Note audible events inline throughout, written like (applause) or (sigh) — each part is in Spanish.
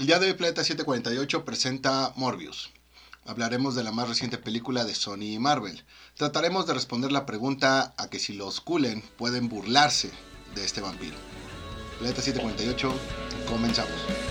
El día de hoy Planeta 748 presenta Morbius. Hablaremos de la más reciente película de Sony y Marvel. Trataremos de responder la pregunta a que si los Kulen pueden burlarse de este vampiro. Planeta 748, comenzamos.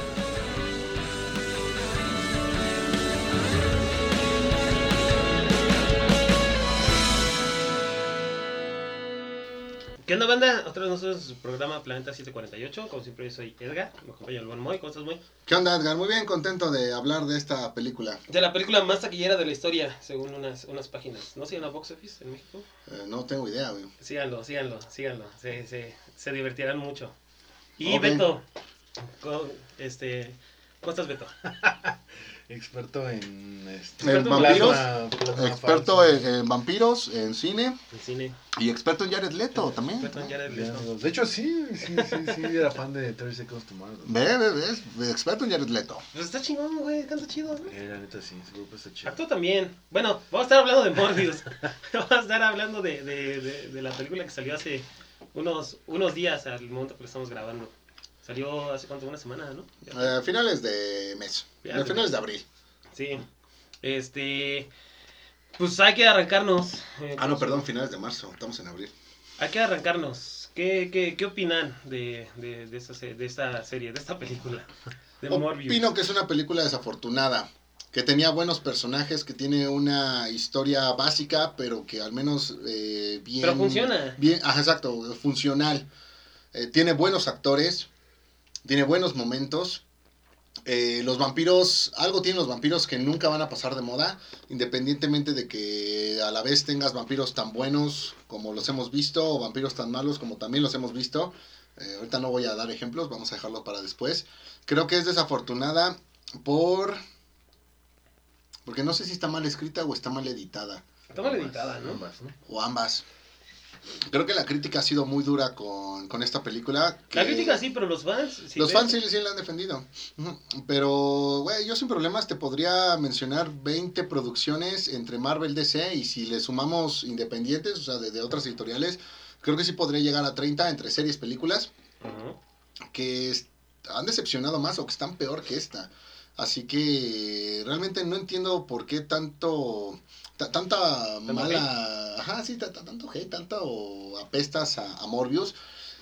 ¿Qué onda, banda? Otra vez nosotros en su programa Planeta 748. Como siempre, yo soy Edgar. Me acompaña el buen Moy. ¿Cómo estás, Moy? ¿Qué onda, Edgar? Muy bien, contento de hablar de esta película. De la película más taquillera de la historia, según unas, unas páginas. ¿No siguen a Box Office en México? Eh, no tengo idea, güey. Síganlo, síganlo, síganlo. Se, se, se divertirán mucho. Y Ok. Beto, con- este, ¿cómo estás, Beto? (laughs) Experto en este, En Experto en vampiros, plasma- plasma experto falso. en, en vampiros, en cine El cine. y experto en Jared Leto también. Experto en Jared Leto. De hecho, sí, sí, sí, sí, era fan de 30 Seconds to Mars. Ve, ve, ves, experto en Jared Leto. Pues está chingón, güey, canta chido, ¿no? Eh, la neta sí, ese grupo está chido. Actúa también. Bueno, vamos a estar hablando de Morbius. (laughs) vamos a estar hablando de, de, de, de la película que salió hace unos, unos días al momento que lo estamos grabando. Salió hace cuánto, una semana, ¿no? Ya. Eh, finales de mes. Finales de finales de abril. Sí. Este. Pues hay que arrancarnos. eh, Ah, no, perdón, finales de marzo. Estamos en abril. Hay que arrancarnos. ¿Qué, qué, qué opinan de, de, de, esta, de esta serie, de esta película? De Morbius. Opino que es una película desafortunada. Que tenía buenos personajes, que tiene una historia básica, pero que al menos eh, bien. Pero funciona. Bien, ajá, exacto, funcional. Eh, tiene buenos actores, tiene buenos momentos. Eh, los vampiros, algo tienen los vampiros que nunca van a pasar de moda, independientemente de que a la vez tengas vampiros tan buenos como los hemos visto, o vampiros tan malos como también los hemos visto. Eh, ahorita no voy a dar ejemplos, vamos a dejarlo para después. Creo que es desafortunada por... Porque no sé si está mal escrita o está mal editada, Está mal editada, ¿no? Ambas, ¿no? o ambas. Creo que la crítica ha sido muy dura con, con esta película. La crítica sí, pero los fans. si los ves- fans sí, sí la han defendido. Pero, güey, yo sin problemas te podría mencionar 20 producciones entre Marvel DC y si le sumamos independientes, o sea, de, de otras editoriales, creo que sí podría llegar a 30 entre series, películas, que han decepcionado más o que están peor que esta. Así que realmente no entiendo por qué tanto... ta- tanta mala... Ajá, sí, ta- ta- tanto hate, tanto apestas a, a Morbius.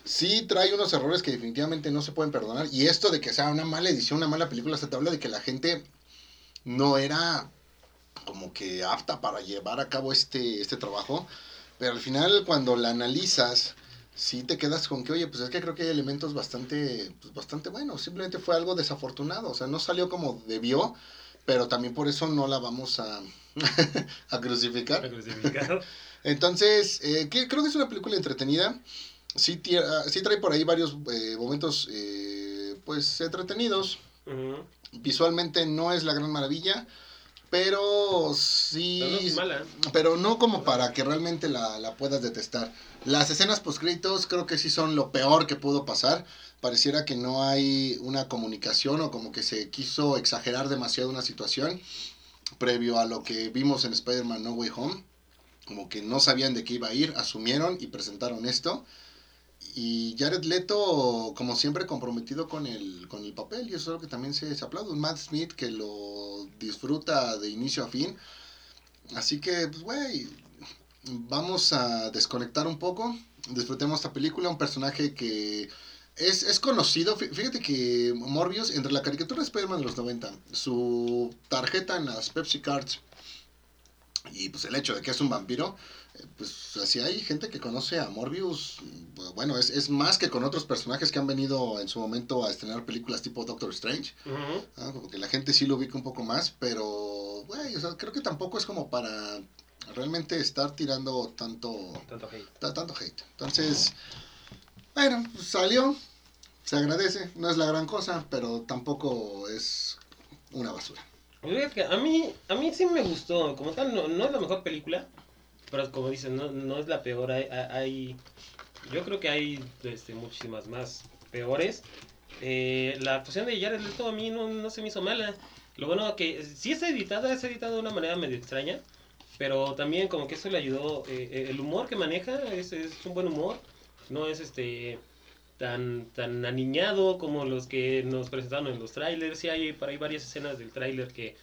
Sí trae unos errores que definitivamente no se pueden perdonar. Y esto de que sea una mala edición, una mala película, se te habla de que la gente no era como que apta para llevar a cabo este, este trabajo. Pero al final cuando la analizas, sí te quedas con que, oye, pues es que creo que hay elementos bastante, pues, bastante buenos. Simplemente fue algo desafortunado. O sea, no salió como debió, pero también por eso no la vamos a, (laughs) a crucificar. (laughs) Entonces, eh, que- creo que es una película entretenida. Sí, ah, sí trae por ahí varios eh, momentos, eh, pues, entretenidos. Visualmente no es la gran maravilla, pero sí... Pero no es mala. pero no como para que realmente la, la puedas detestar. Las escenas postcritos creo que sí son lo peor que pudo pasar. Pareciera que no hay una comunicación o como que se quiso exagerar demasiado una situación previo a lo que vimos en Spider-Man No Way Home. Como que no sabían de qué iba a ir, asumieron y presentaron esto. Y Jared Leto, como siempre, comprometido con el, con el papel. Y eso es algo que también se, se Matt Smith que lo disfruta de inicio a fin. Así que, pues, güey, vamos a desconectar un poco. Disfrutemos esta película. Un personaje que es, es conocido. Fí- Fíjate que Morbius, entre la caricatura de Spider-Man de los 90, su tarjeta en las Pepsi Cards y pues el hecho de que es un vampiro, pues así hay gente que conoce a Morbius. Bueno, es, es más que con otros personajes que han venido en su momento a estrenar películas tipo Doctor Strange. Ah, Como que la gente sí lo ubica un poco más, pero, güey, o sea, creo que tampoco es como para realmente estar tirando tanto, Tanto hate. ta- tanto hate. Entonces, bueno, pues, salió, se agradece, no es la gran cosa, pero tampoco es una basura. A mí, a mí sí me gustó. Como tal, no, no es la mejor película. Pero como dicen, no, no es la peor. Hay, hay- yo creo que hay este, muchísimas más peores. Eh, la actuación de Jared Leto a mí no, no se me hizo mala. Lo bueno que sí es editada, es editada de una manera medio extraña. Pero también como que eso le ayudó. eh, el humor que maneja es, es un buen humor. No es este tan, tan aniñado como los que nos presentaron en los trailers. Sí hay por ahí varias escenas del trailer que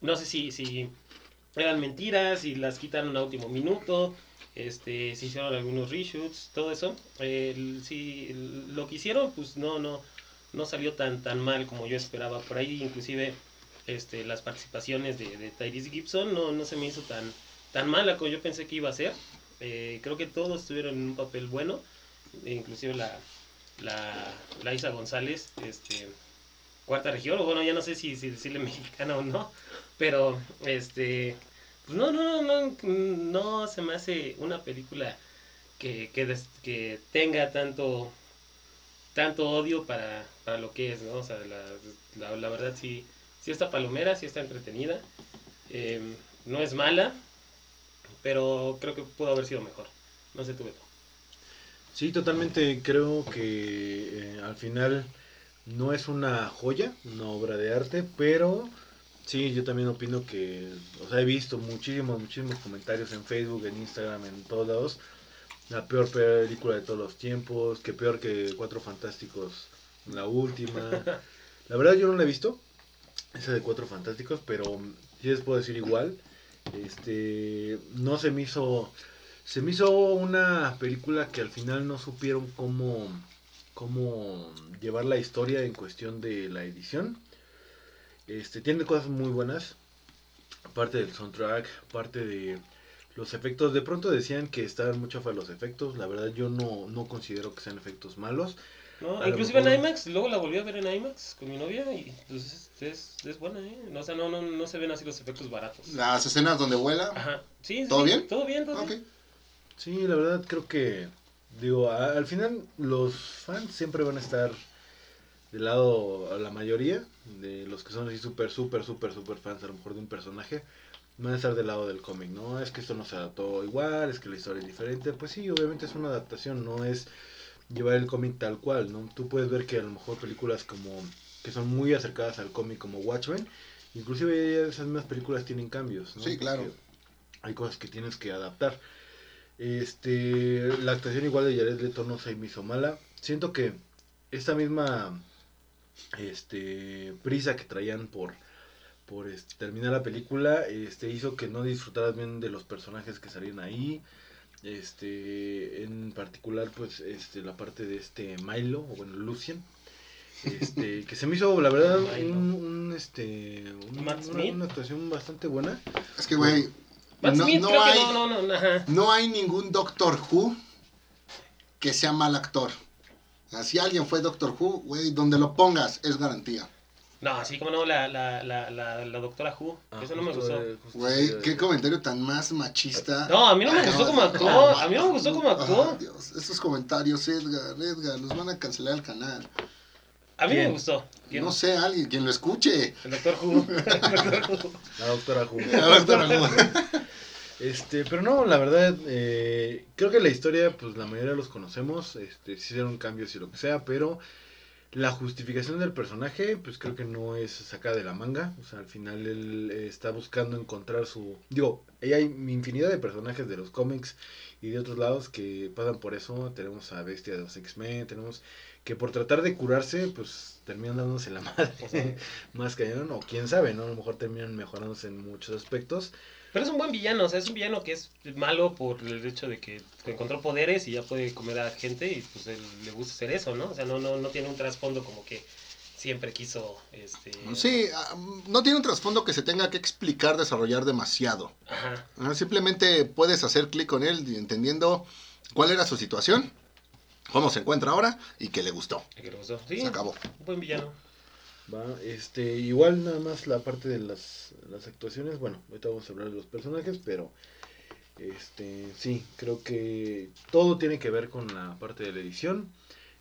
no sé si, si eran mentiras y las quitaron a último minuto. Este, se hicieron algunos reshoots, todo eso. Si lo que hicieron, pues no, no, no salió tan, tan mal como yo esperaba. Por ahí inclusive este, las participaciones de, de Tyrese Gibson no, no se me hizo tan, tan mala como yo pensé que iba a ser. Eh, creo que todos tuvieron un papel bueno, inclusive la, la, la Isa González, este, cuarta región, bueno, ya no sé si decirle (laughs) mexicana o no, pero este, pues no, no, no, no se me hace una película que, que, que tenga tanto tanto odio para, para lo que es, ¿no? O sea, la, la, verdad sí, sí está palomera, sí está entretenida, eh, no es mala, pero creo que pudo haber sido mejor. No sé tú, Beto. Sí, totalmente creo que eh, al final no es una joya, una obra de arte, pero sí, yo también opino que, o sea, he visto muchísimos, muchísimos comentarios en Facebook, en Instagram, en todos lados. La peor película de todos los tiempos, que peor que Cuatro Fantásticos, la última. (laughs) La verdad yo no la he visto, esa de Cuatro Fantásticos, pero sí les puedo decir igual. Este, no se me hizo se me hizo una película que al final no supieron cómo, cómo llevar la historia en cuestión de la edición. Este, tiene cosas muy buenas. Aparte del soundtrack, parte de los efectos. De pronto decían que estaban mucho a los efectos. La verdad yo no, no considero que sean efectos malos. ¿No? A Inclusive mejor- en IMAX, luego la volví a ver en IMAX con mi novia y pues es, es, es buena, ¿eh? No, o sea, no, no, no se ven así los efectos baratos. Las escenas donde vuela. Ajá. Sí, sí, ¿Todo sí, bien? Todo bien, todo Ok. bien. Sí, la verdad creo que, digo, a- al final los fans siempre van a estar del lado, a la mayoría de los que son así súper, súper, súper, súper fans a lo mejor de un personaje, van a estar del lado del cómic, ¿no? Es que esto no se adaptó igual, es que la historia es diferente, pues sí, obviamente es una adaptación, no es llevar el cómic tal cual, ¿no? Tú puedes ver que a lo mejor películas como, que son muy acercadas al cómic como Watchmen, inclusive esas mismas películas tienen cambios, ¿no? Sí, claro. Porque hay cosas que tienes que adaptar. Este, la actuación igual de Jared Leto no se me hizo mala. Siento que esta misma este prisa que traían por por este, terminar la película este hizo que no disfrutaras bien de los personajes que salían ahí. Este, en particular pues este la parte de este Milo o bueno, Lucian. Este, (laughs) que se me hizo la verdad Milo. un, un, este un- una, una actuación bastante buena. Es que, güey, no, no no, no, no, ajá. no hay ningún Doctor Who que sea mal actor. Si alguien fue Doctor Who, güey, donde lo pongas es garantía. No, así como no, la, la, la, la, la doctora Who. Ah, eso no me gustó. eh, Güey, qué eh, comentario tan más machista. No, a mí no me Ay, gustó no, como actuó. no, A mí no me gustó como actuó. Dios, esos comentarios, Edgar, Edgar, nos van a cancelar el canal. A mí me gustó. ¿Quién? No sé, alguien, quien lo escuche. El doctor Who. (laughs) El doctor Who. La doctora Who. Doctor Who. (laughs) Este, pero no, la verdad, eh, creo que la historia, pues la mayoría los conocemos, este, hicieron cambios y lo que sea, pero la justificación del personaje, pues creo que no es sacada de la manga, o sea, al final él eh, está buscando encontrar su, digo, hay infinidad de personajes de los cómics y de otros lados que pasan por eso, tenemos a Bestia de los X-Men, tenemos que por tratar de curarse, pues terminan dándose la (laughs) madre sea, más cañón, o quién sabe, ¿no? A lo mejor terminan mejorándose en muchos aspectos. Pero es un buen villano, o sea, es un villano que es malo por el hecho de que encontró poderes y ya puede comer a gente y pues él le gusta hacer eso, ¿no? O sea, no, no, no tiene un trasfondo como que siempre quiso, este... Sí, ah, no tiene un trasfondo que se tenga que explicar, desarrollar demasiado. Ajá. Simplemente puedes hacer clic con él entendiendo cuál era su situación, cómo se encuentra ahora y que le gustó. que le gustó. Sí, Se acabó. un buen villano. Va, este, igual nada más la parte de las, las actuaciones, bueno, ahorita vamos a hablar de los personajes, pero este, sí, creo que todo tiene que ver con la parte de la edición,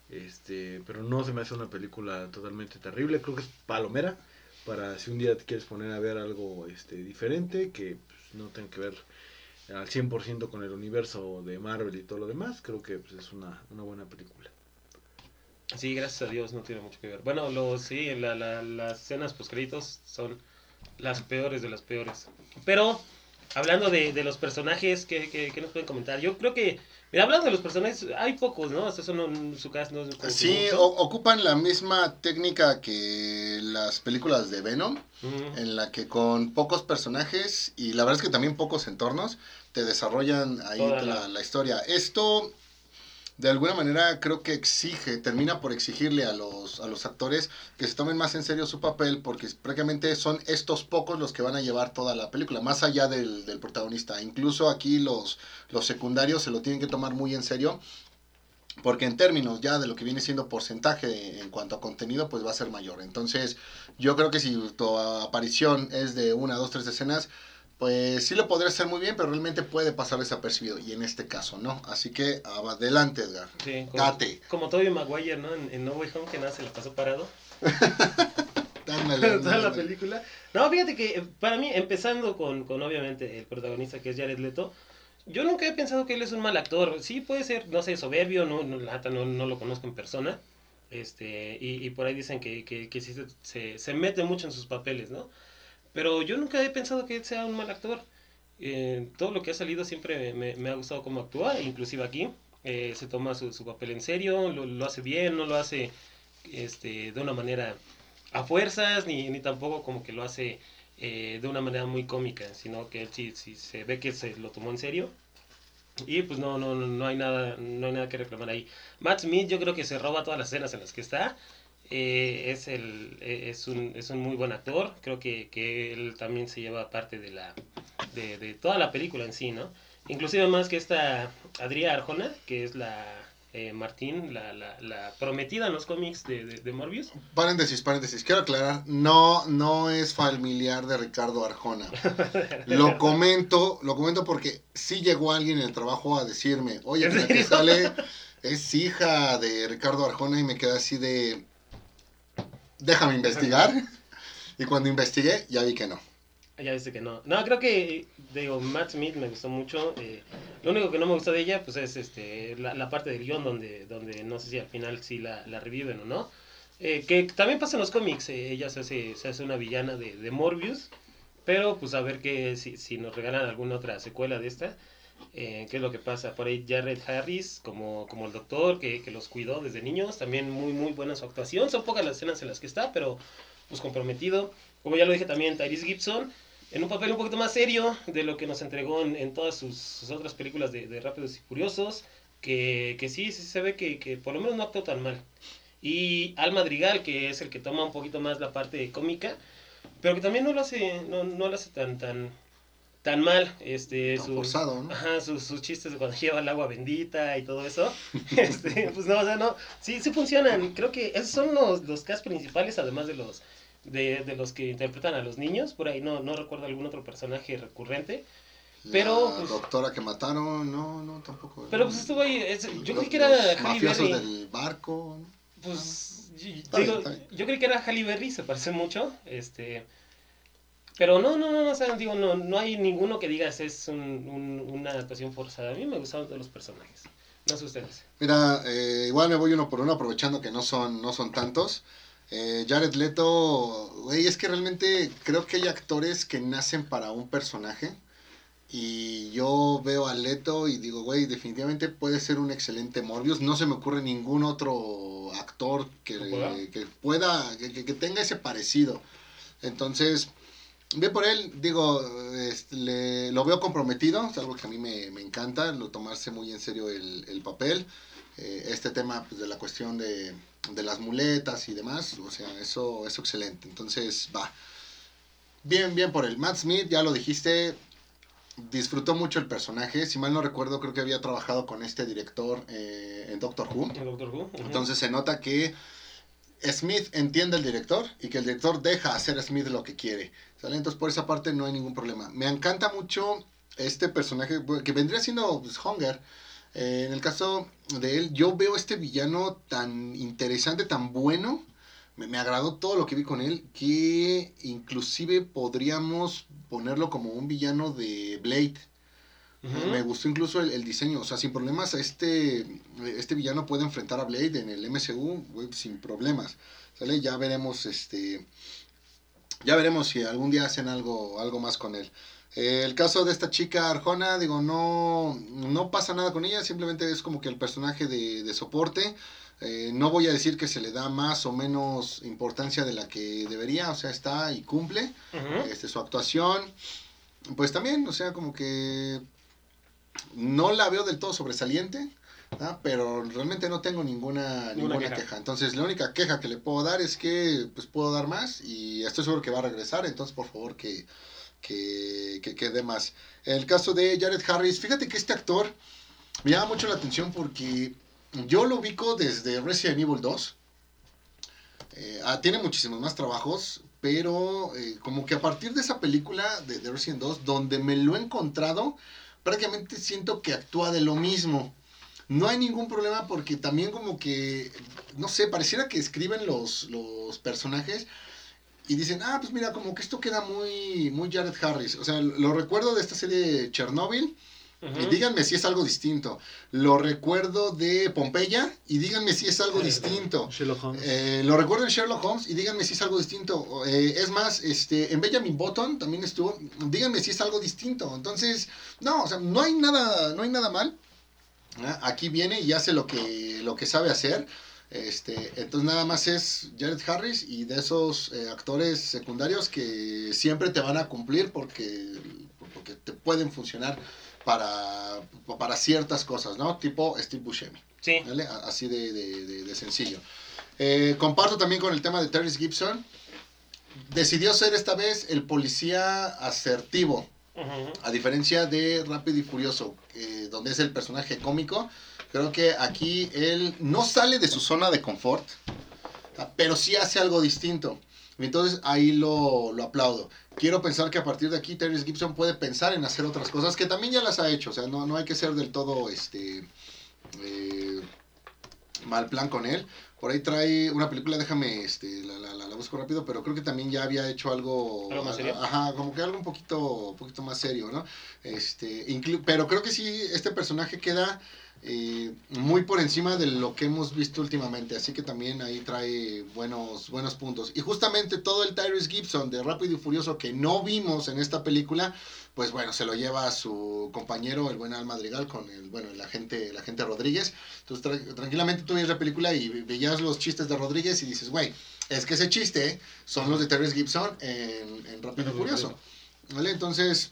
este, pero no se me hace una película totalmente terrible, creo que es palomera, para si un día te quieres poner a ver algo este, diferente, que pues, no tenga que ver al 100% con el universo de Marvel y todo lo demás, creo que pues, es una, una buena película. Sí, gracias a Dios no tiene mucho que ver. Bueno, los, sí, la, la- las escenas postcréditos son las peores de las peores. Pero, hablando de, de los personajes, ¿qué, qué, qué nos pueden comentar? Yo creo que Mira, hablando de los personajes, hay pocos, ¿no? Eso no, su cast no es Sí, o- ocupan la misma técnica que las películas de Venom, en la que con pocos personajes y la verdad es que también pocos entornos te desarrollan ahí la- la historia. Esto de alguna manera creo que exige, termina por exigirle a los, a los actores que se tomen más en serio su papel porque prácticamente son estos pocos los que van a llevar toda la película, más allá del, del protagonista. Incluso aquí los, los secundarios se lo tienen que tomar muy en serio porque en términos ya de lo que viene siendo porcentaje en cuanto a contenido, pues va a ser mayor. Entonces, yo creo que si tu aparición es de una, dos, tres escenas, pues sí lo podría hacer muy bien, pero realmente puede pasar desapercibido. Y en este caso no. Así que adelante, Edgar. Sí, como, Date. como Tobey Maguire, ¿no? En, en No Way Home, que nada se le pasó parado. (laughs) (laughs) Toda la película. No, fíjate que eh, para mí, empezando con, con obviamente el protagonista que es Jared Leto, yo nunca he pensado que él es un mal actor. Sí puede ser, no sé, soberbio, no, no, la no, no lo conozco en persona. Este, y, y por ahí dicen que, que, que sí se, se, se mete mucho en sus papeles, ¿no? Pero yo nunca he pensado que él sea un mal actor. Eh, todo lo que ha salido siempre me, me ha gustado cómo actúa, inclusive aquí. Eh, se toma su, su papel en serio, lo, lo hace bien, no lo hace este, de una manera a fuerzas, ni, ni tampoco como que lo hace eh, de una manera muy cómica, sino que él sí, sí se ve que se lo tomó en serio. Y pues no, no, no, hay nada, no hay nada que reclamar ahí. Matt Smith yo creo que se roba todas las escenas en las que está. Eh, es, el, eh, es, un, es un muy buen actor. Creo que, que él también se lleva parte de, la, de, de toda la película en sí, ¿no? Inclusive más que esta Adria Arjona, que es la eh, Martín, la, la, la prometida en los cómics de, de, de Morbius. Paréntesis, paréntesis. Quiero aclarar, no, no es familiar de Ricardo Arjona. (laughs) Lo comento, lo comento porque sí llegó alguien en el trabajo a decirme, oye, (laughs) ¿En la que sale es hija de Ricardo Arjona y me quedé así de, déjame investigar. Y cuando investigué, ya vi que no. Ya viste que no. No, creo que, digo, Matt Smith me gustó mucho. eh, lo único que no me gustó de ella, pues es este la, la parte del guion donde, donde no sé si al final sí la, la reviven o no. Eh, que también pasa en los cómics. eh, ella se hace, se hace una villana de, de Morbius. Pero pues a ver que si, si nos regalan alguna otra secuela de esta. Eh, qué es lo que pasa. Por ahí Jared Harris como, como el doctor que, que los cuidó desde niños. También muy muy buena su actuación. Son pocas las escenas en las que está, pero pues comprometido. Como ya lo dije también, Tyrese Gibson en un papel un poquito más serio de lo que nos entregó en, en todas sus, sus otras películas de, de Rápidos y Furiosos, que, que sí, sí se ve que, que por lo menos no actuó tan mal. Y Al Madrigal, que es el que toma un poquito más la parte cómica, pero que también no lo hace, no, no lo hace tan, tan, tan mal. Este, Tan sus- forzado, ¿no? Ajá, sus, sus chistes de cuando (laughs) lleva el agua bendita y todo eso. (laughs) Este, pues no, o sea, no, sí, sí funcionan. Creo que esos son los, los cast principales, además de los de, de los que interpretan a los niños. Por ahí no, no recuerdo algún otro personaje recurrente. Pero, pues- doctora que mataron, no, no, tampoco. Pero pues estuvo ahí, es- yo creí que era Halle Berry. del barco. ¿no? Pues yo, Está digo, bien. yo creí que era Halle Berry, se parece mucho. Este, pero no, no, no, no, o sea, digo, no, no hay ninguno que digas es un, un- una actuación forzada. A mí me gustaron todos los personajes. No sé ustedes. Mira, eh, igual me voy uno por uno aprovechando que no son, no son tantos. Eh, Jared Leto, güey, es que realmente creo que hay actores que nacen para un personaje. Y yo veo a Leto y digo, güey, definitivamente puede ser un excelente Morbius. No se me ocurre ningún otro actor que, ¿Que pueda? que pueda, que- que tenga ese parecido. Entonces, ve por él, digo, este, le- lo veo comprometido, es algo que a mí me, me encanta, lo tomarse muy en serio el, el papel. Eh, este tema pues, de la cuestión de, de las muletas y demás, o sea, eso es excelente. Entonces, va. Bien, bien por él. Matt Smith, ya lo dijiste, disfrutó mucho el personaje. Si mal no recuerdo, creo que había trabajado con este director eh, en Doctor Who. El Doctor Who. Entonces se nota que Smith entiende al director y que el director deja hacer a Smith lo que quiere. Entonces por esa parte no hay ningún problema. Me encanta mucho este personaje que vendría siendo pues, Hunger. Eh, en el caso de él, yo veo este villano tan interesante, tan bueno. Me, me agradó todo lo que vi con él, que inclusive podríamos ponerlo como un villano de Blade. Me gustó incluso el, el diseño, o sea, sin problemas este, este villano puede enfrentar a Blade en el MCU sin problemas. ¿Sale? Ya veremos este ya veremos si algún día hacen algo algo más con él. Eh, el caso de esta chica Arjona, digo, no, no pasa nada con ella, simplemente es como que el personaje de, de soporte. Eh, no voy a decir que se le da más o menos importancia de la que debería, o sea, está y cumple. Este, su actuación, pues también, o sea, como que no la veo del todo sobresaliente, pero realmente no tengo ninguna, Ninguna queja. queja. Entonces, la única queja que le puedo dar es que pues puedo dar más y estoy seguro que va a regresar, entonces por favor que, que, que, que dé más. El caso de Jared Harris, fíjate que este actor me llama mucho la atención porque yo lo ubico desde Resident Evil 2. Eh, ah, tiene muchísimos más trabajos, pero eh, como que a partir de esa película de, de Resident 2, donde me lo he encontrado, prácticamente siento que actúa de lo mismo. No hay ningún problema porque también como que, no sé, pareciera que escriben los, los personajes y dicen, ah, pues mira, como que esto queda muy, muy Jared Harris. O sea, lo recuerdo de esta serie Chernobyl, Y díganme si es algo distinto. Lo recuerdo de Pompeya y díganme si es algo Eh, distinto. Sherlock Holmes. Eh, lo recuerdo en Sherlock Holmes y díganme si es algo distinto. Eh, es más, este, en Benjamin Button también estuvo. Díganme si es algo distinto. Entonces, no, o sea, no hay nada, no hay nada mal. Ah, Aquí viene y hace lo que, lo que sabe hacer. Este, entonces nada más es Jared Harris y de esos eh, actores secundarios que siempre te van a cumplir porque, porque te pueden funcionar para, para ciertas cosas, ¿no? Tipo Steve Buscemi. Sí. ¿vale? Así de, de- de- de sencillo. Eh, comparto también con el tema de Terry Gibson. Decidió ser esta vez el policía asertivo, a diferencia de Rápido y Furioso, eh, donde es el personaje cómico. Creo que aquí él no sale de su zona de confort, ah, pero sí hace algo distinto. Entonces ahí lo, lo aplaudo. Quiero pensar que a partir de aquí Terry Gibson puede pensar en hacer otras cosas que también ya las ha hecho. O sea, no, no hay que ser del todo este eh, mal plan con él. Por ahí trae una película, déjame, este, la, la, la- la busco rápido, pero creo que también ya había hecho algo, ¿Algo más serio? ajá, como que algo un poquito, un poquito más serio, ¿no? Este, inclu- pero creo que sí, este personaje queda eh, muy por encima de lo que hemos visto últimamente, así que también ahí trae buenos, buenos puntos. Y justamente todo el Tyrese Gibson de Rápido y Furioso que no vimos en esta película, pues bueno, se lo lleva a su compañero, el buen Al Madrigal, con el, bueno, el agente, el agente Rodríguez. Entonces, tra- tranquilamente tú veías la película y ve- veías los chistes de Rodríguez y dices, güey, es que ese chiste son los de Tyrese Gibson en, en Rápido y Furioso. ¿Vale? Entonces,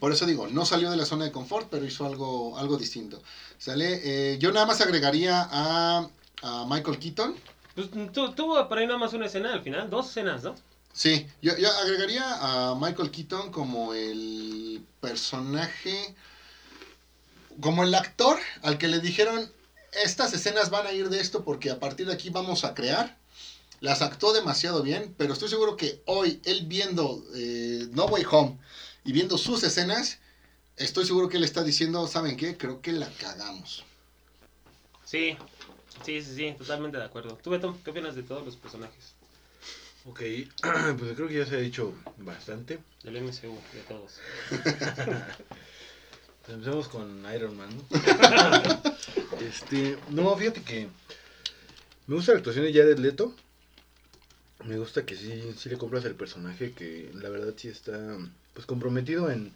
por eso digo, no salió de la zona de confort, pero hizo algo, algo distinto. ¿Sale? Eh, yo nada más agregaría a, a Michael Keaton. Pues tu- tuvo por ahí nada más una escena al final, dos escenas, ¿no? Sí, yo, yo agregaría a Michael Keaton como el personaje, como el actor al que le dijeron, estas escenas van a ir de esto porque a partir de aquí vamos a crear. Las actuó demasiado bien, pero estoy seguro que hoy, él viendo eh, No Way Home y viendo sus escenas, estoy seguro que él está diciendo, ¿saben qué? Creo que la cagamos. Sí, sí, sí, sí, totalmente de acuerdo. ¿Tú, Beto, qué opinas de todos los personajes Ok, (clears throat) pues creo que ya se ha dicho bastante. del MCU, de todos? (laughs) Empecemos con Iron Man. ¿no? (laughs) este, no, fíjate que me gusta la actuación de Jared Leto. Me gusta que sí, sí le compras el personaje, que la verdad sí está pues comprometido en,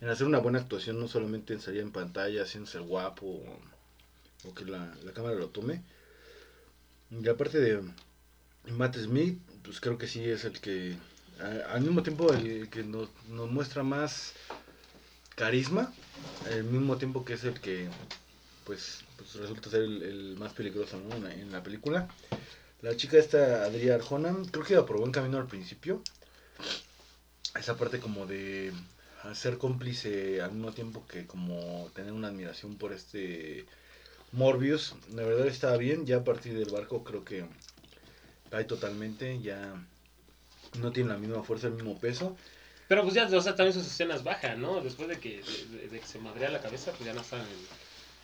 en hacer una buena actuación, no solamente en salir en pantalla, haciéndose el guapo o, que la, la cámara lo tome. Y aparte de Matt Smith, pues creo que sí es el que, a- al mismo tiempo, el que nos, nos muestra más carisma, al mismo tiempo que es el que pues, pues resulta ser el, más peligroso ¿no? en, la, la película. La chica esta, Adria Arjona, creo que iba por buen camino al principio. Esa parte como de ser cómplice al mismo tiempo que como tener una admiración por este Morbius, la verdad estaba bien, ya a partir del barco creo que cae totalmente, ya no tiene la misma fuerza, el mismo peso. Pero pues ya, o sea, también sus escenas bajan, ¿no? Después de que, de, que se madrea la cabeza, pues ya no están en...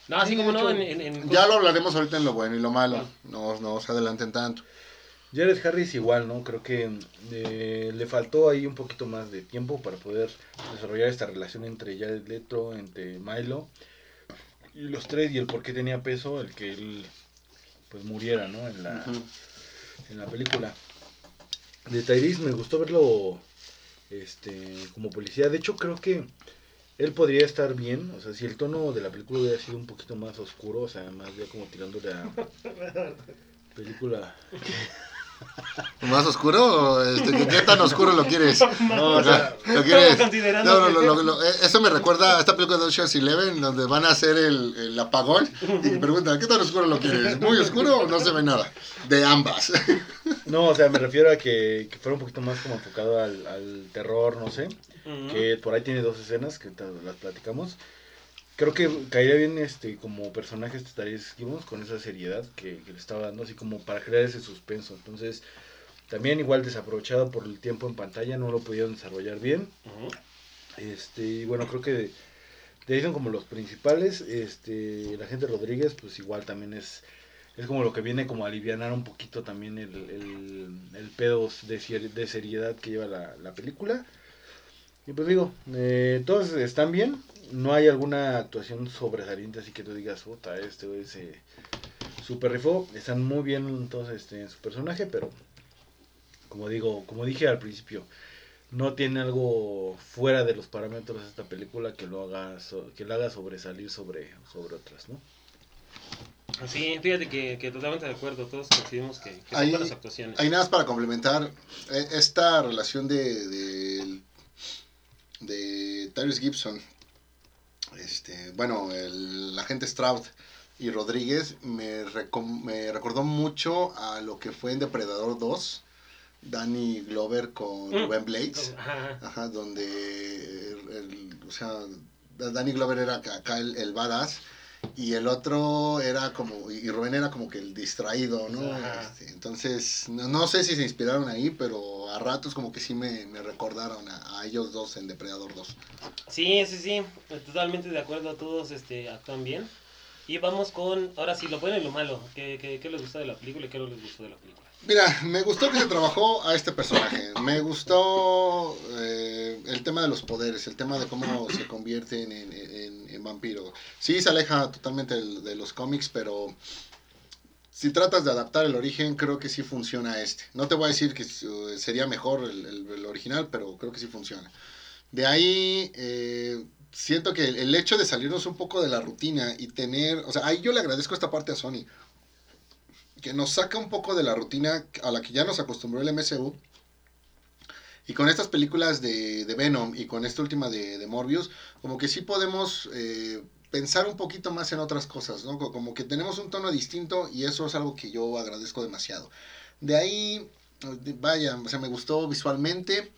No, así Sí, como no, hecho, en... en- en- Ya lo hablaremos ahorita en lo bueno y lo malo. No, no se adelanten tanto. Jared Harris igual, ¿no? Creo que eh, le faltó ahí un poquito más de tiempo para poder desarrollar esta relación entre Jared Leto, entre Milo y los tres y el por qué tenía peso el que él pues muriera, ¿no? En la, en la película. De Tyrese me gustó verlo este, como policía. De hecho, creo que él podría estar bien, o sea, si el tono de la película hubiera sido un poquito más oscuro, o sea, más ya como tirándole a (laughs) película. (laughs) (laughs) ¿Más oscuro? o, Este, ¿qué, tan oscuro lo quieres? (laughs) No, o sea, ¿Lo quieres? No, no, lo- eh, eso me recuerda a esta película de Ocean's Eleven, donde van a hacer el, el apagón y preguntan, ¿qué tan oscuro lo quieres? ¿Muy oscuro o no se ve nada? De ambas. (laughs) no, o sea, me refiero a que, que fuera un poquito más como enfocado al, al terror, no sé. Que por ahí tiene dos escenas que las platicamos. Creo que caería bien este como personaje este Darius Gibbons con esa seriedad que, que le estaba dando, así como para crear ese suspenso. Entonces, también igual desaprovechado por el tiempo en pantalla, no lo pudieron desarrollar bien. Ujú. Este, y bueno, creo que ahí son como los principales. Este, la gente Rodríguez, pues igual también es, es como lo que viene como a alivianar un poquito también el, el, el pedo de, de seriedad que lleva la, la película. Y pues digo, eh, todos están bien. No hay alguna actuación sobresaliente, así que tú digas, puta, este güey se super rifó. Están muy bien todos este, en su personaje, pero como digo, como dije al principio, no tiene algo fuera de los parámetros de esta película que lo haga so- que lo haga sobresalir sobre sobre otras, ¿no? Sí, fíjate que, que totalmente de acuerdo. Todos coincidimos que, que son Ahí- buenas actuaciones. Hay nada más para complementar eh, esta relación de, de, de Tyrese Gibson, este, bueno, el agente Stroud y Rodríguez me, me recordó mucho a lo que fue en Depredador 2, Danny Glover con Mm. Rubén Blades. Ajá. Ajá, donde, el- el- o sea, Danny Glover era acá acá el, el badass y el otro era como, y Rubén era como que el distraído, ¿no? Este, entonces, no, no sé si se inspiraron ahí, pero a ratos como que sí me, me recordaron a, a ellos dos en Depredador 2. Sí, sí, sí, totalmente de acuerdo, todos este, actúan bien. Y vamos con, ahora sí, lo bueno y lo malo. ¿Qué, qué, qué les gustó de la película y qué no les gustó de la película? Mira, me gustó que se trabajó a este personaje. Me gustó eh, el tema de los poderes, el tema de cómo se convierte en, vampiro. Sí, se aleja totalmente de los cómics, pero si tratas de adaptar el origen, creo que sí funciona este. No te voy a decir que eh, sería mejor el, original, pero creo que sí funciona. De ahí, eh, siento que el hecho de salirnos un poco de la rutina y tener, o sea, ahí yo le agradezco esta parte a Sony que nos saca un poco de la rutina a la que ya nos acostumbró el MCU. Y con estas películas de, de Venom y con esta última de, Morbius, como que sí podemos eh, pensar un poquito más en otras cosas, ¿no? Co- Como que tenemos un tono distinto y eso es algo que yo agradezco demasiado. De ahí, vaya, o sea, me gustó visualmente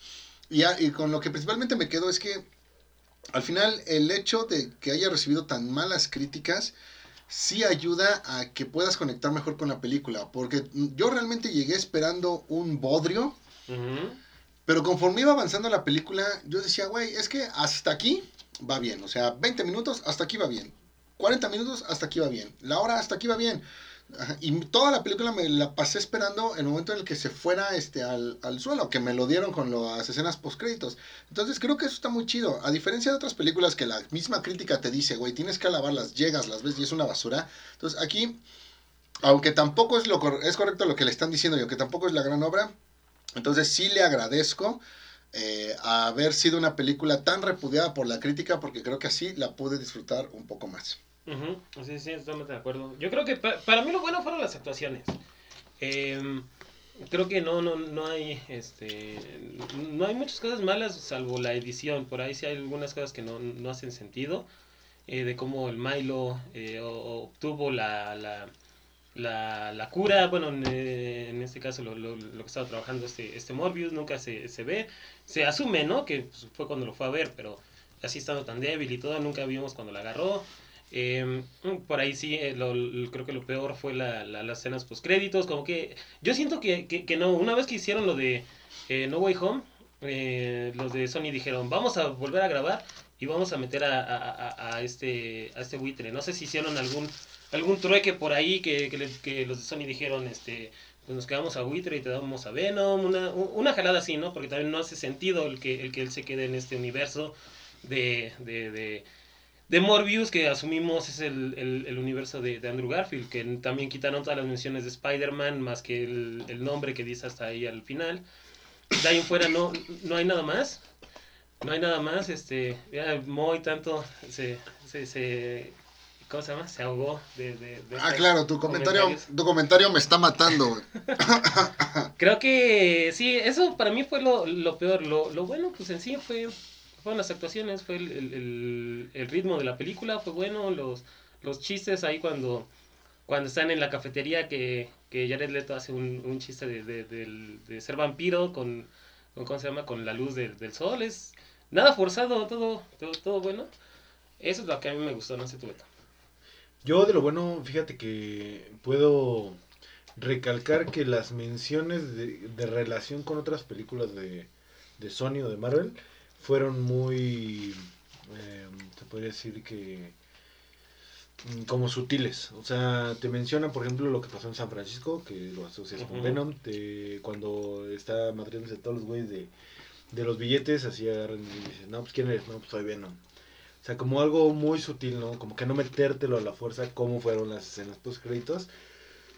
y con lo que principalmente me quedo es que al final el hecho de que haya recibido tan malas críticas sí ayuda a que puedas conectar mejor con la película. Porque yo realmente llegué esperando un bodrio, pero conforme iba avanzando la película, yo decía, güey, es que hasta aquí va bien. O sea, 20 minutos, hasta aquí va bien. 40 minutos, hasta aquí va bien. La hora, hasta aquí va bien. Y toda la película me la pasé esperando el momento en el que se fuera este, al, al suelo, que me lo dieron con las escenas postcréditos. Entonces creo que eso está muy chido. A diferencia de otras películas que la misma crítica te dice, güey, tienes que alabarlas, llegas, las ves y es una basura. Entonces aquí, aunque tampoco es, lo cor- es correcto lo que le están diciendo y aunque tampoco es la gran obra, entonces sí le agradezco eh, haber sido una película tan repudiada por la crítica porque creo que así la pude disfrutar un poco más. Ujú, Sí, sí, totalmente de acuerdo. Yo creo que pa- para mí lo bueno fueron las actuaciones. Em, creo que no, no, no hay, este, no hay muchas cosas malas salvo la edición. Por ahí sí hay algunas cosas que no, no hacen sentido. eh, de cómo el Milo eh, obtuvo la, la, la, la cura. Bueno, en, eh, en este caso lo, lo, lo que estaba trabajando este, este Morbius nunca se, se ve. Se asume, ¿no? Que pues, fue cuando lo fue a ver, pero así estando tan débil y todo, nunca vimos cuando la agarró. Eh, por ahí sí, eh, lo- creo que lo peor fue la, la- las escenas post créditos. Como que yo siento que, que, no, una vez que hicieron lo de eh, No Way Home, eh, los de Sony dijeron, vamos a volver a grabar y vamos a meter a, a- a- a este a este buitre. No sé si hicieron algún algún trueque por ahí que, que los de Sony dijeron, este pues nos quedamos a buitre y te damos a Venom, una, una jalada así, ¿no? Porque también no hace sentido el que, el que él se quede en este universo de, de, de, de Morbius, que asumimos es el, el, el universo de, de Andrew Garfield, que también quitaron todas las menciones de Spider-Man, más que el, el nombre que dice hasta ahí al final. de ahí en fuera no, no hay nada más. No hay nada más, este, ya Moy tanto se, se, se ¿cómo se llama? Se ahogó de, de, de Ah, claro, tu comentario, tu comentario me está matando. (laughs) Creo que sí, eso para mí fue lo, lo peor. Lo, lo bueno, pues en sí fue fueron las actuaciones, fue el, el- el- ritmo de la película, fue bueno, los, los chistes ahí cuando, cuando están en la cafetería que, que Jared Leto hace un, un chiste de, de, del- de ser vampiro con, con, ¿cómo se llama? con la luz del, sol. Es nada forzado, todo, todo, todo bueno. Eso es lo que a mí me gustó, no sé tu Beto. Yo de lo bueno, fíjate que puedo recalcar que las menciones de, de relación con otras películas de, de Sony o de Marvel fueron muy, eh, se podría decir que mm, como sutiles. O sea, te mencionan, por ejemplo, lo que pasó en San Francisco, que lo asocias con. Venom, te- cuando está madriándose todos los güeyes de, de los billetes, así agarran y dicen, no, pues ¿quién eres? No, pues soy Venom. O sea, como algo muy sutil, ¿no? Como que no metértelo a la fuerza, como fueron las escenas post créditos.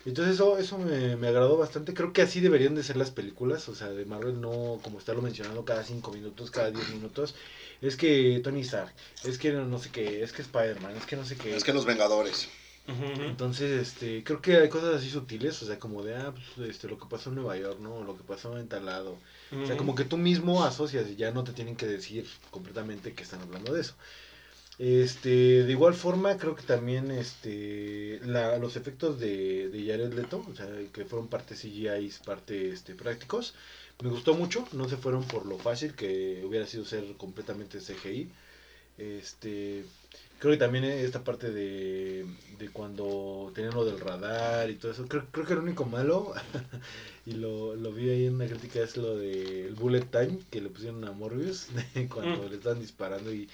Entonces eso, eso me, me agradó bastante. Creo que así deberían de ser las películas. O sea, de Marvel no como estarlo mencionando cada 5 minutos, cada 10 minutos. Es que Tony Stark, es que no, no sé qué, es que Spider-Man, es que no sé qué. Es que los Vengadores. Entonces, este, creo que hay cosas así sutiles, o sea, como de, ah, pues, este, lo que pasó en Nueva York, ¿no? Lo que pasó en tal lado. O sea, como que tú mismo asocias y ya no te tienen que decir completamente que están hablando de eso. Este, de igual forma, creo que también este, la, los efectos de, de Jared Leto, o sea, que fueron parte CGI, parte este, prácticos, me gustó mucho, no se fueron por lo fácil que hubiera sido ser completamente CGI. Este, creo que también esta parte de, de cuando tenían lo del radar y todo eso, creo, creo que el único malo, (laughs) y lo, lo vi ahí en una crítica, es lo del bullet time que le pusieron a Morbius de (laughs) cuando Mm. le están disparando y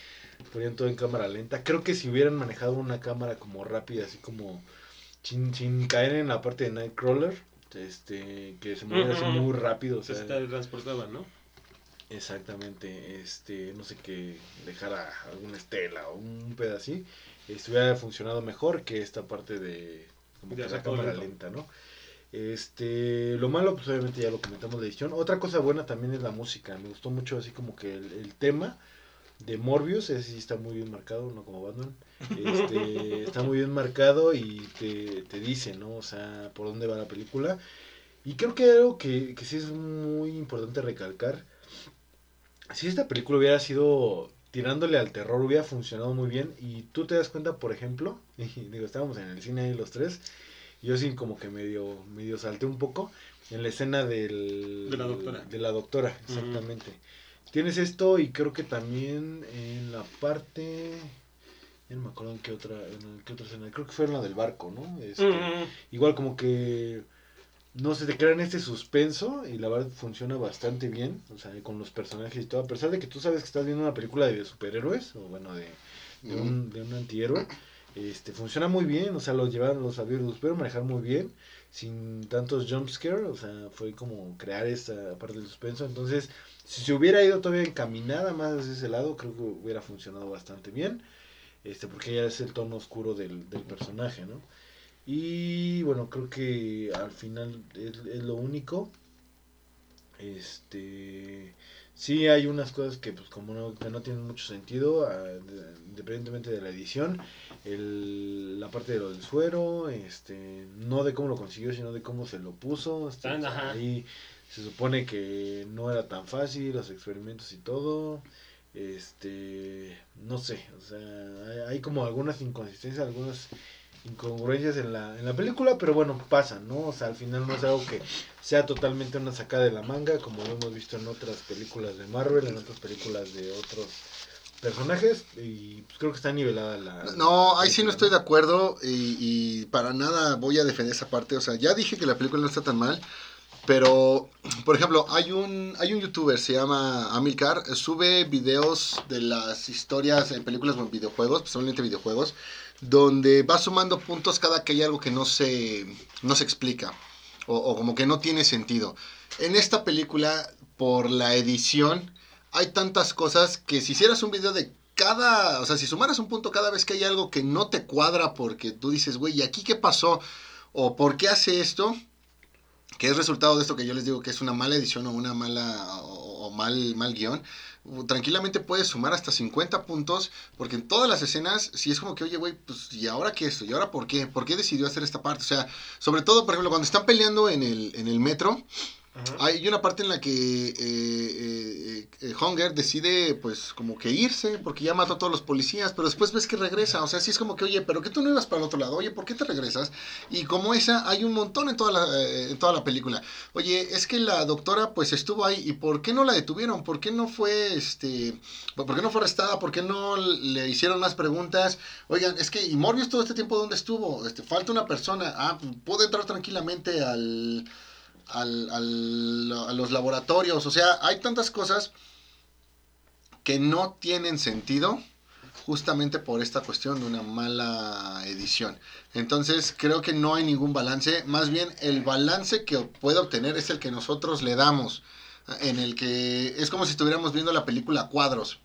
ponían todo en cámara lenta. Creo que si hubieran manejado una cámara como rápida, así como sin, sin caer en la parte de Nightcrawler, este, que se moviera así muy rápido, o Se sea, te transportaban, ¿no? Exactamente, este, no sé qué, dejara alguna estela o un pedacito, hubiera funcionado mejor que esta parte de como que la cámara lento. lenta, ¿no? Este, lo malo, pues obviamente ya lo comentamos de edición. Otra cosa buena también es la música, me gustó mucho así como que el, el tema de Morbius, ese sí está muy bien marcado, no como Batman, este, (laughs) está muy bien marcado y te, te dice, ¿no? O sea, por dónde va la película. Y creo que algo que, que sí es muy importante recalcar, si esta película hubiera sido tirándole al terror, hubiera funcionado muy bien. Y tú te das cuenta, por ejemplo, (laughs) y digo, estábamos en el cine ahí los tres, y yo sí como que medio, medio salté un poco en la escena del, De la doctora. De la doctora, Ujú. exactamente. Tienes esto y creo que también en la parte... Ya no me acuerdo en qué otra, en qué otra escena, creo que fue en la del barco, ¿no? Este, Mm, igual como que no se te crean este suspenso y la verdad funciona bastante bien, o sea, con los personajes y todo, a pesar de que tú sabes que estás viendo una película de superhéroes, o bueno, de, de, un, de un antihéroe, este, funciona muy bien, o sea, los llevaron, los sabieron, los pudieron manejar muy bien, sin tantos jumpscare, o sea, fue como crear esta parte del suspenso, entonces, si se hubiera ido todavía encaminada más hacia ese lado, creo que hubiera funcionado bastante bien, este, porque ya es el tono oscuro del, del personaje, ¿no? Y bueno, creo que al final es, es lo único. Este sí hay unas cosas que pues como no, que no tienen mucho sentido, ah, de- independientemente de la edición. El, la parte de lo del suero, este, no de cómo lo consiguió, sino de cómo se lo puso. este, Ah, ajá. ahí se supone que no era tan fácil, los experimentos y todo. Este, no sé, o sea, hay, hay como algunas inconsistencias, algunas incongruencias en la, en la película, pero bueno, pasan, ¿no? O sea, al final no es algo que sea totalmente una sacada de la manga, como lo hemos visto en otras películas de Marvel, en otras películas de otros personajes, y pues creo que está nivelada la... No, ahí sí no estoy de acuerdo y, y para nada voy a defender esa parte. O sea, ya dije que la película no está tan mal, pero, por ejemplo, hay un, hay un youtuber, se llama Amilcar, sube videos de las historias en películas o en videojuegos, personalmente videojuegos, donde va sumando puntos cada que hay algo que no se, no se explica o, como que no tiene sentido. En esta película, por la edición, hay tantas cosas que si hicieras un video de cada, o sea, si sumaras un punto cada vez que hay algo que no te cuadra porque tú dices, güey, ¿y aquí qué pasó? O ¿por qué hace esto? que es resultado de esto que yo les digo que es una mala edición o una mala o, o mal, mal guion, tranquilamente puedes sumar hasta 50 puntos, porque en todas las escenas, si es como que, oye, güey, pues, ¿y ahora qué esto? ¿Y ahora por qué? ¿Por qué decidió hacer esta parte? O sea, sobre todo, por ejemplo, cuando están peleando en el, en el metro, hay una parte en la que eh, eh, eh, Hunger decide, pues, como que irse, porque ya mató a todos los policías, pero después ves que regresa. O sea, sí es como que, oye, pero que tú no ibas para el otro lado, oye, ¿por qué te regresas? Y como esa, hay un montón en toda la, en toda la película. Oye, es que la doctora, pues, estuvo ahí, ¿y por qué no la detuvieron? ¿Por qué no fue, este, por qué no fue arrestada? ¿Por qué no le hicieron más preguntas? Oigan, es que, ¿y Morbius todo este tiempo dónde estuvo? Este, falta una persona. Ah, puede entrar tranquilamente al al, a los laboratorios. O sea, hay tantas cosas que no tienen sentido justamente por esta cuestión de una mala edición. Entonces creo que no hay ningún balance, más bien el balance que puede obtener es el que nosotros le damos, en el que es como si estuviéramos viendo la película cuadros.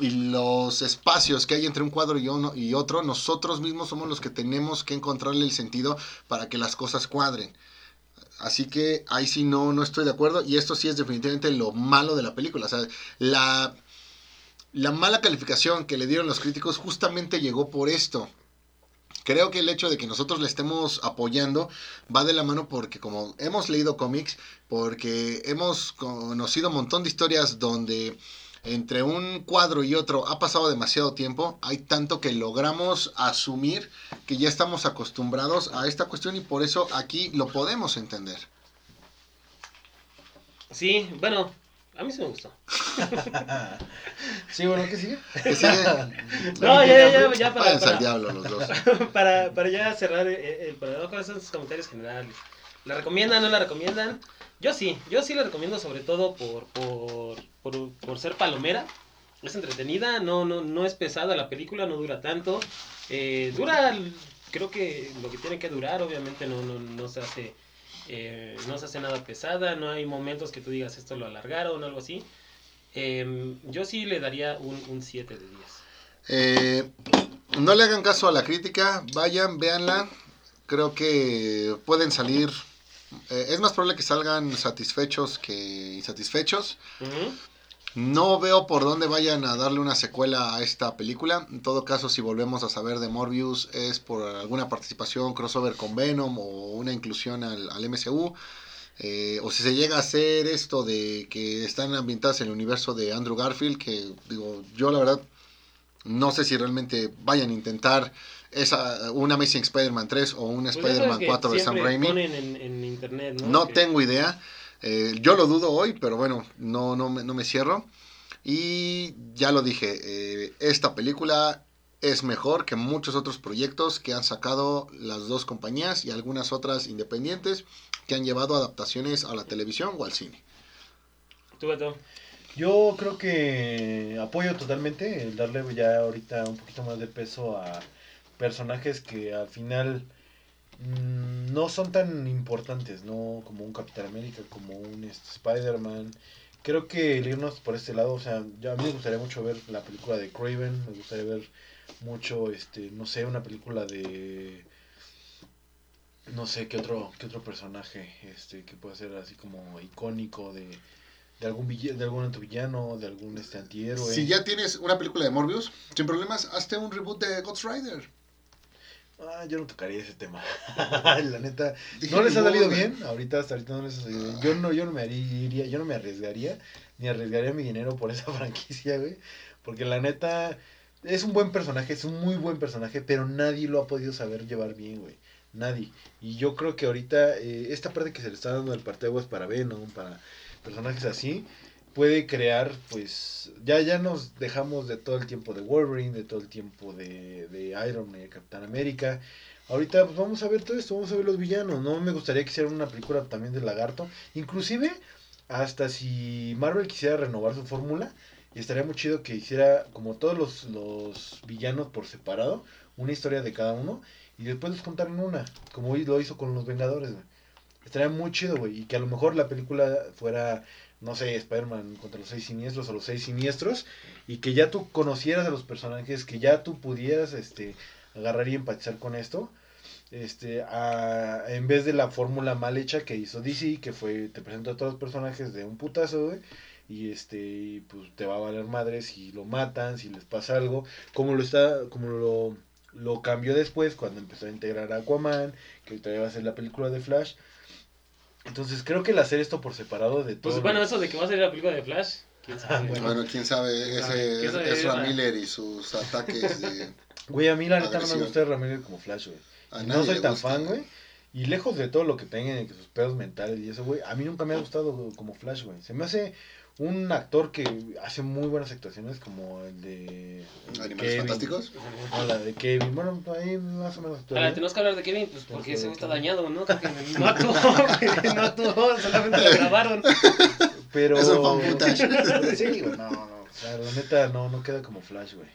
Y los espacios que hay entre un cuadro y, uno, y otro, nosotros mismos somos los que tenemos que encontrarle el sentido para que las cosas cuadren. Así que ahí sí no, no estoy de acuerdo. Y esto sí es definitivamente lo malo de la película. O sea, la, la mala calificación que le dieron los críticos justamente llegó por esto. Creo que el hecho de que nosotros le estemos apoyando va de la mano porque como hemos leído cómics, porque hemos conocido un montón de historias donde entre un cuadro y otro ha pasado demasiado tiempo, hay tanto que logramos asumir que ya estamos acostumbrados a esta cuestión y por eso aquí lo podemos entender. Sí, bueno, a mí sí me gustó. (laughs) sí, bueno, ¿qué sigue? (laughs) no, ya, ya, ya, para, para, diablo los dos. (laughs) para, para ya cerrar el, el, el con esos comentarios generales. ¿La recomiendan, no la recomiendan? Yo sí, yo sí la recomiendo sobre todo por, por, por, ser palomera. Es entretenida, no, no, no es pesada la película, no dura tanto. Eh, dura, creo que lo que tiene que durar, obviamente no, no, no se hace... Eh, no se hace nada pesada, no hay momentos que tú digas esto lo alargaron o algo así. Em, yo sí le daría un 7 de 10. Eh, no le hagan caso a la crítica, vayan, véanla. Creo que pueden salir eh, es más probable que salgan satisfechos que insatisfechos. No veo por dónde vayan a darle una secuela a esta película. En todo caso, si volvemos a saber de Morbius, es por alguna participación crossover con Venom o una inclusión al, MCU. Eh, o si se llega a hacer esto de que están ambientadas en el universo de Andrew Garfield, que digo, yo la verdad no sé si realmente vayan a intentar esa, un Amazing Spider-Man 3 o un pues Spider-Man 4 de Sam Raimi. En, internet, ¿no? tengo idea. Eh, yo lo dudo hoy, pero bueno, no, no, me, no me cierro. Y ya lo dije, eh, esta película es mejor que muchos otros proyectos que han sacado las dos compañías y algunas otras independientes que han llevado adaptaciones a la televisión o al cine. ¿Tú, Beto? Yo creo que apoyo totalmente el darle ya ahorita un poquito más de peso a personajes que al final mm, no son tan importantes, ¿no? Como un Capitán América, como un este, Spider-Man. Creo que el irnos por este lado, o sea, yo, a mí me gustaría mucho ver la película de Craven, me gustaría ver mucho, este, no sé, una película de no sé qué otro qué otro personaje este que puede ser así como icónico de, de algún de algún antivillano, de algún este antihéroe. Si ya tienes una película de Morbius, sin problemas, hazte un reboot de Ghost Rider. Ah, yo no tocaría ese tema. (laughs) la neta, no les ha salido bien. Ahorita, hasta ahorita no les ha salido bien. Yo no, yo no me haría, yo no me arriesgaría, ni arriesgaría mi dinero por esa (laughs) franquicia, güey. Porque la neta, es un buen personaje, es un muy buen personaje, pero nadie lo ha podido saber llevar bien, güey. Nadie. Y yo creo que ahorita, eh, esta parte que se le está dando del es para Venom, para personajes así, puede crear, pues, ya, ya nos dejamos de todo el tiempo de Wolverine, de todo el tiempo de, de Iron Man, de Capitán América. Ahorita pues, vamos a ver todo esto, vamos a ver los villanos. No me gustaría que hicieran una película también de Lagarto. Inclusive, hasta si Marvel quisiera renovar su fórmula, y estaría muy chido que hiciera, como todos los, los villanos por separado, una historia de cada uno, y después los contaran una, como lo hizo con los Vengadores, Estaría muy chido, güey, y que a lo mejor la película fuera no sé, Spider-Man contra los seis siniestros o los seis siniestros, y que ya tú conocieras a los personajes, que ya tú pudieras este, agarrar y empatizar con esto, este, a- en vez de la fórmula mal hecha que hizo DC, que fue, te presenta a todos los personajes de un putazo, güey, y este, pues te va a valer madre si lo matan, si les pasa algo, como lo está, como lo, lo cambió después cuando empezó a integrar a Aquaman, que ahorita va a ser la película de Flash. Entonces creo que el hacer esto por separado de todo... Pues bueno, eso de que va a salir la película de Flash. ¿quién sabe? Bueno. Bueno, quién sabe, ese ¿Quién sabe? Ezra Miller y sus ataques de... Güey, a mí la neta no me gusta Ramírez como Flash, güey. a Y nadie no soy tan gusta. fan, güey. Y lejos de todo lo que tengan, de que sus pedos mentales y eso, güey, a mí nunca me ha gustado como Flash, güey. Se me hace un actor que hace muy buenas actuaciones, como el de. Animales Kevin. fantásticos. No, la de Kevin. Bueno, ahí más o menos Ahora, tenemos que hablar de Kevin, pues porque ese está dañado, ¿no? (laughs) No actuó, güey, no actuó, solamente lo grabaron. Pero. Eso fue (laughs) sí, no, no. O sea, la neta no, no queda como Flash, güey.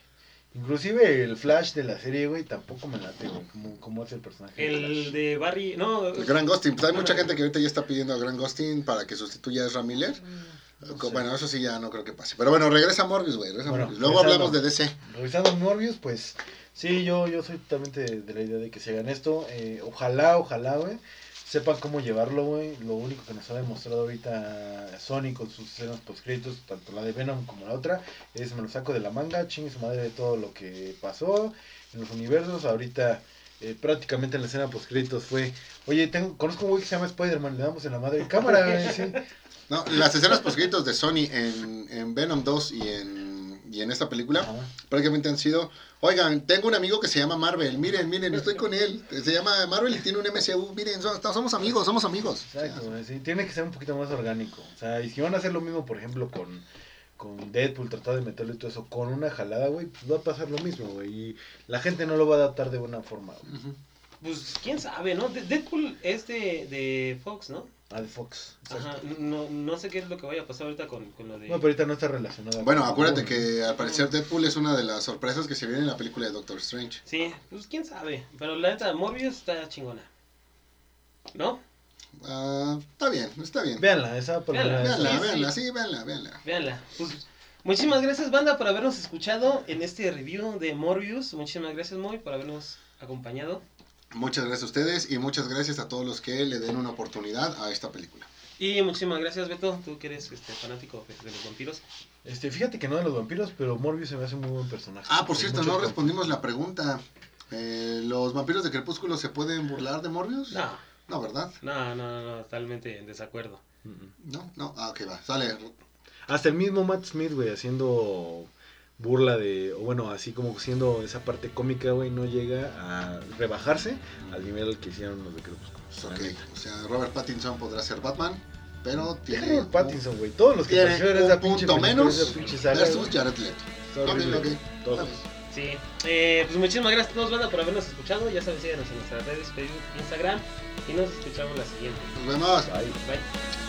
Inclusive el Flash de la serie, güey, tampoco me late, güey. Como, como hace el personaje. El de Barry, no, El Gran Ghosting. Pues hay mucha gente que ahorita ya está pidiendo a Gran Ghosting para que sustituya a Ezra Miller. No. Bueno, eso sí ya no creo que pase. Pero bueno, regresa Morbius, güey. Regresa Bueno, Morbius. Luego regresando. hablamos de DC. Revisando Morbius, pues sí, yo, yo soy totalmente de, la idea de que se hagan esto. Eh, ojalá, ojalá, güey, sepan cómo llevarlo, güey. Lo único que nos ha demostrado ahorita Sony con sus escenas postcritos, tanto la de Venom como la otra, es me lo saco de la manga, chingue su madre de todo lo que pasó en los universos. Ahorita eh, prácticamente en la escena postcritos fue, oye, tengo, conozco un güey que se llama Spider-Man, le damos en la madre cámara, (laughs) güey, sí. No, las escenas poscritos de Sony en, en Venom 2 y en, y en esta película Ajá. prácticamente han sido, oigan, tengo un amigo que se llama Marvel, miren, miren, estoy con él, se llama Marvel y tiene un MCU, miren, so- somos amigos, somos amigos. Exacto, güey, sí, tiene que ser un poquito más orgánico. O sea, y si van a hacer lo mismo, por ejemplo, con, con Deadpool, tratar de meterle todo eso con una jalada, güey, pues va a pasar lo mismo, güey. Y la gente no lo va a adaptar de buena forma, güey. Pues quién sabe, ¿no? De- Deadpool es de, de Fox, ¿no? De Fox. Ajá, no, no sé qué es lo que vaya a pasar ahorita con, con lo de... No, pero ahorita no está relacionado. Bueno, acuérdate que al parecer Deadpool es una de las sorpresas que se viene en la película de Doctor Strange. Sí, pues quién sabe, pero la neta, Morbius está chingona. ¿No? Ah, está bien, está bien. Véanla, esa película. Véanla, Véanla, sí, véanla, sí. sí, véanla, véanla. Véanla. Pues, muchísimas gracias, banda, por habernos escuchado en este review de Morbius. Muchísimas gracias, Moy, por habernos acompañado. Muchas gracias a ustedes y muchas gracias a todos los que le den una oportunidad a esta película. Y muchísimas gracias, Beto, tú que eres este, fanático de los vampiros. Este, fíjate que no de los vampiros, pero Morbius se me hace un muy buen personaje. Ah, por cierto, no respondimos la pregunta. Eh, ¿Los vampiros de Crepúsculo se pueden burlar de Morbius? No, No, ¿verdad? no, no, no, totalmente en desacuerdo. No, no. Ah, ok, va. Sale. Hasta el mismo Matt Smith, güey, haciendo burla de, o bueno, así como siendo esa parte cómica, güey, no llega a rebajarse al nivel que hicieron los de Crepúsculo. la Ok, neta. o sea, Robert Pattinson podrá ser Batman, pero tiene. Robert Pattinson, güey, todos los que aparecieron en un esa pinche punto menos esa pinche saga, versus Jared Leto. está horrible, Ok, ok. todos. Sí, eh, pues muchísimas gracias a todos, banda, por habernos escuchado. Ya saben, síganos en nuestras redes, Facebook, Instagram. Y nos escuchamos la siguiente. Nos vemos. Bye. Bye.